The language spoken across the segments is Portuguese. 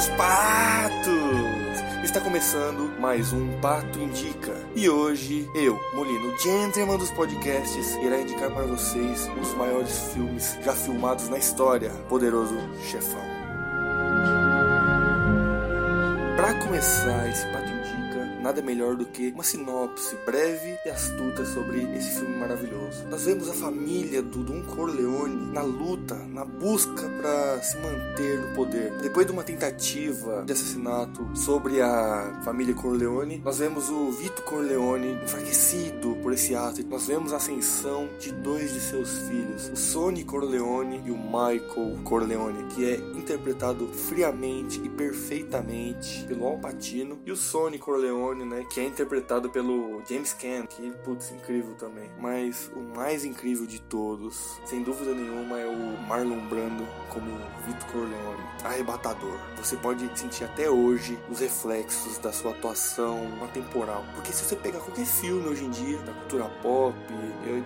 meus patos! Está começando mais um Pato Indica. E hoje eu, Molino, gentleman dos podcasts, irá indicar para vocês um dos maiores filmes já filmados na história, Poderoso Chefão. Para começar esse Pato Indica, nada melhor do que uma sinopse breve e astuta sobre esse filme maravilhoso. Nós vemos a família do Don Corleone na luta, na busca para se manter no poder. Depois de uma tentativa de assassinato sobre a família Corleone, nós vemos o Vito Corleone enfraquecido por. Nós vemos a ascensão de dois de seus filhos, o Sonny Corleone e o Michael Corleone, que é interpretado friamente e perfeitamente pelo Al Pacino, e o Sonny Corleone né? Que é interpretado pelo James Caan, que, putz, incrível também. Mas o mais incrível de todos, sem dúvida nenhuma, é o Marlon Brando como Vito Corleone. Arrebatador. Você pode sentir até hoje os reflexos da sua atuação atemporal. Porque se você pegar qualquer filme hoje em dia, da cultura pop,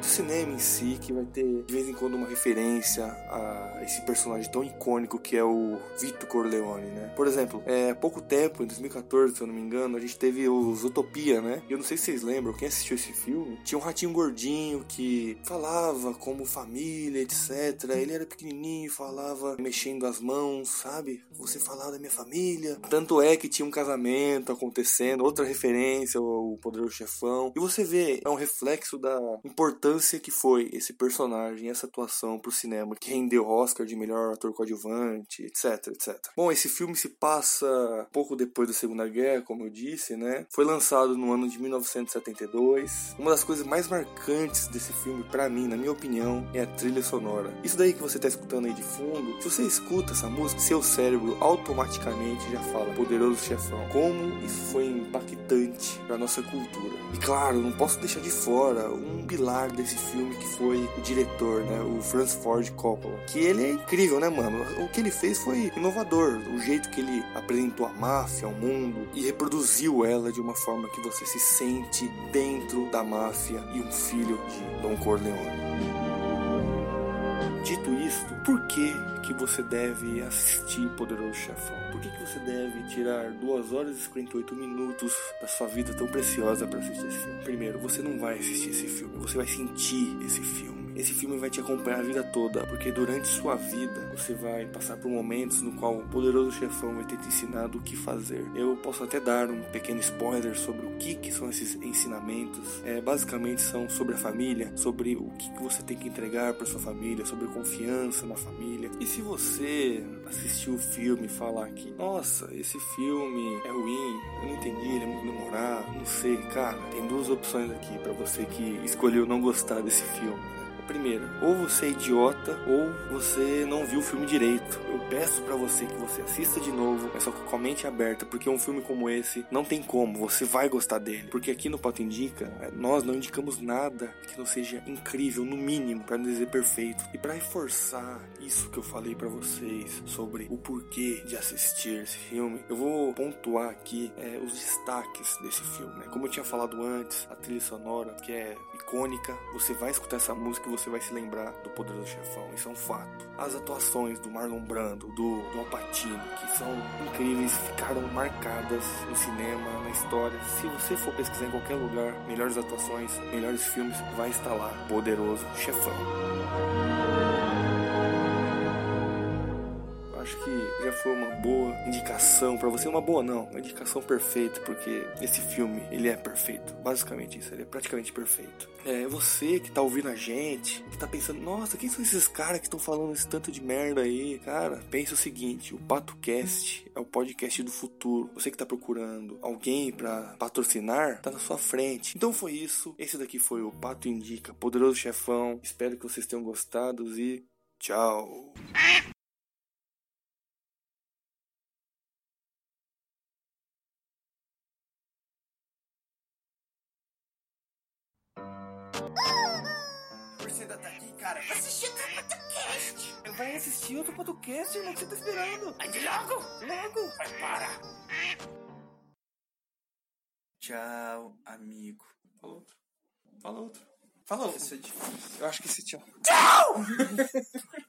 do cinema em si, que vai ter de vez em quando uma referência a esse personagem tão icônico que é o Vito Corleone, né? Por exemplo, é, há pouco tempo, em 2014, se eu não me engano, a gente teve o Zootopia, né? Eu não sei se vocês lembram, quem assistiu esse filme, tinha um ratinho gordinho que falava como família, etc. Ele era pequenininho, falava mexendo as mãos, sabe? Você falava da minha família. Tanto é que tinha um casamento acontecendo, outra referência ao Poderoso Chefão. E você vê, é um reflexo da importância que foi esse personagem, essa atuação pro cinema, que rendeu Oscar de melhor ator coadjuvante, etc, etc. Bom, esse filme se passa pouco depois da Segunda Guerra, como eu disse, né? Foi lançado no ano de 1972. Uma das coisas mais marcantes desse filme, para mim, na minha opinião, é a trilha sonora. Isso daí que você tá escutando aí de fundo, se você escuta essa música, seu cérebro automaticamente já fala Poderoso Chefão. Como isso foi impactante para nossa cultura. E claro, não posso deixar de fora um pilar desse filme que foi o diretor, né, o Francis Ford Coppola. Que ele é incrível, né, mano? O que ele fez foi inovador, o jeito que ele apresentou a máfia ao mundo e reproduziu ela de uma forma que você se sente dentro da máfia e um filho de Don Corleone. Dito isto, por que que você deve assistir Poderoso Chefão? Por que, que você deve tirar 2 horas e 58 minutos da sua vida tão preciosa para assistir esse filme? Primeiro, você não vai assistir esse filme, você vai sentir esse filme. Esse filme vai te acompanhar a vida toda, porque durante sua vida você vai passar por momentos no qual o poderoso chefão vai ter te ensinado o que fazer. Eu posso até dar um pequeno spoiler sobre o que, que são esses ensinamentos. É, basicamente são sobre a família, sobre o que, que você tem que entregar para sua família, sobre confiança na família. E se você assistir o filme e falar que, nossa, esse filme é ruim, eu não entendi, ele é muito demorado, não sei, cara, tem duas opções aqui para você que escolheu não gostar desse filme. Primeiro, ou você é idiota ou você não viu o filme direito. Eu peço para você que você assista de novo, mas só com a mente aberta, porque um filme como esse não tem como, você vai gostar dele. Porque aqui no Pato Indica, é, nós não indicamos nada que não seja incrível, no mínimo, para não dizer perfeito. E para reforçar isso que eu falei para vocês sobre o porquê de assistir esse filme, eu vou pontuar aqui é, os destaques desse filme. Né? Como eu tinha falado antes, a trilha sonora, que é icônica, você vai escutar essa música você vai se lembrar do Poderoso Chefão, isso é um fato. As atuações do Marlon Brando, do, do Alpatino, que são incríveis, ficaram marcadas no cinema, na história. Se você for pesquisar em qualquer lugar, melhores atuações, melhores filmes, vai estar lá. Poderoso Chefão. Acho que já foi uma boa indicação para você. Uma boa não, uma indicação perfeita, porque esse filme, ele é perfeito. Basicamente isso, ele é praticamente perfeito. É você que tá ouvindo a gente, que tá pensando, nossa, quem são esses caras que estão falando esse tanto de merda aí? Cara, pensa o seguinte, o PatoCast é o podcast do futuro. Você que tá procurando alguém para patrocinar, tá na sua frente. Então foi isso. Esse daqui foi o Pato Indica, Poderoso Chefão. Espero que vocês tenham gostado e tchau. Você ainda tá aqui, cara? Assistir outro podcast. Vai assistir outro podcast, irmão, que você tá esperando. Vai de logo. Logo. Vai, para. Tchau, amigo. Fala outro. Fala outro. Fala outro. Esse é difícil. Eu acho que esse tchau. Tchau!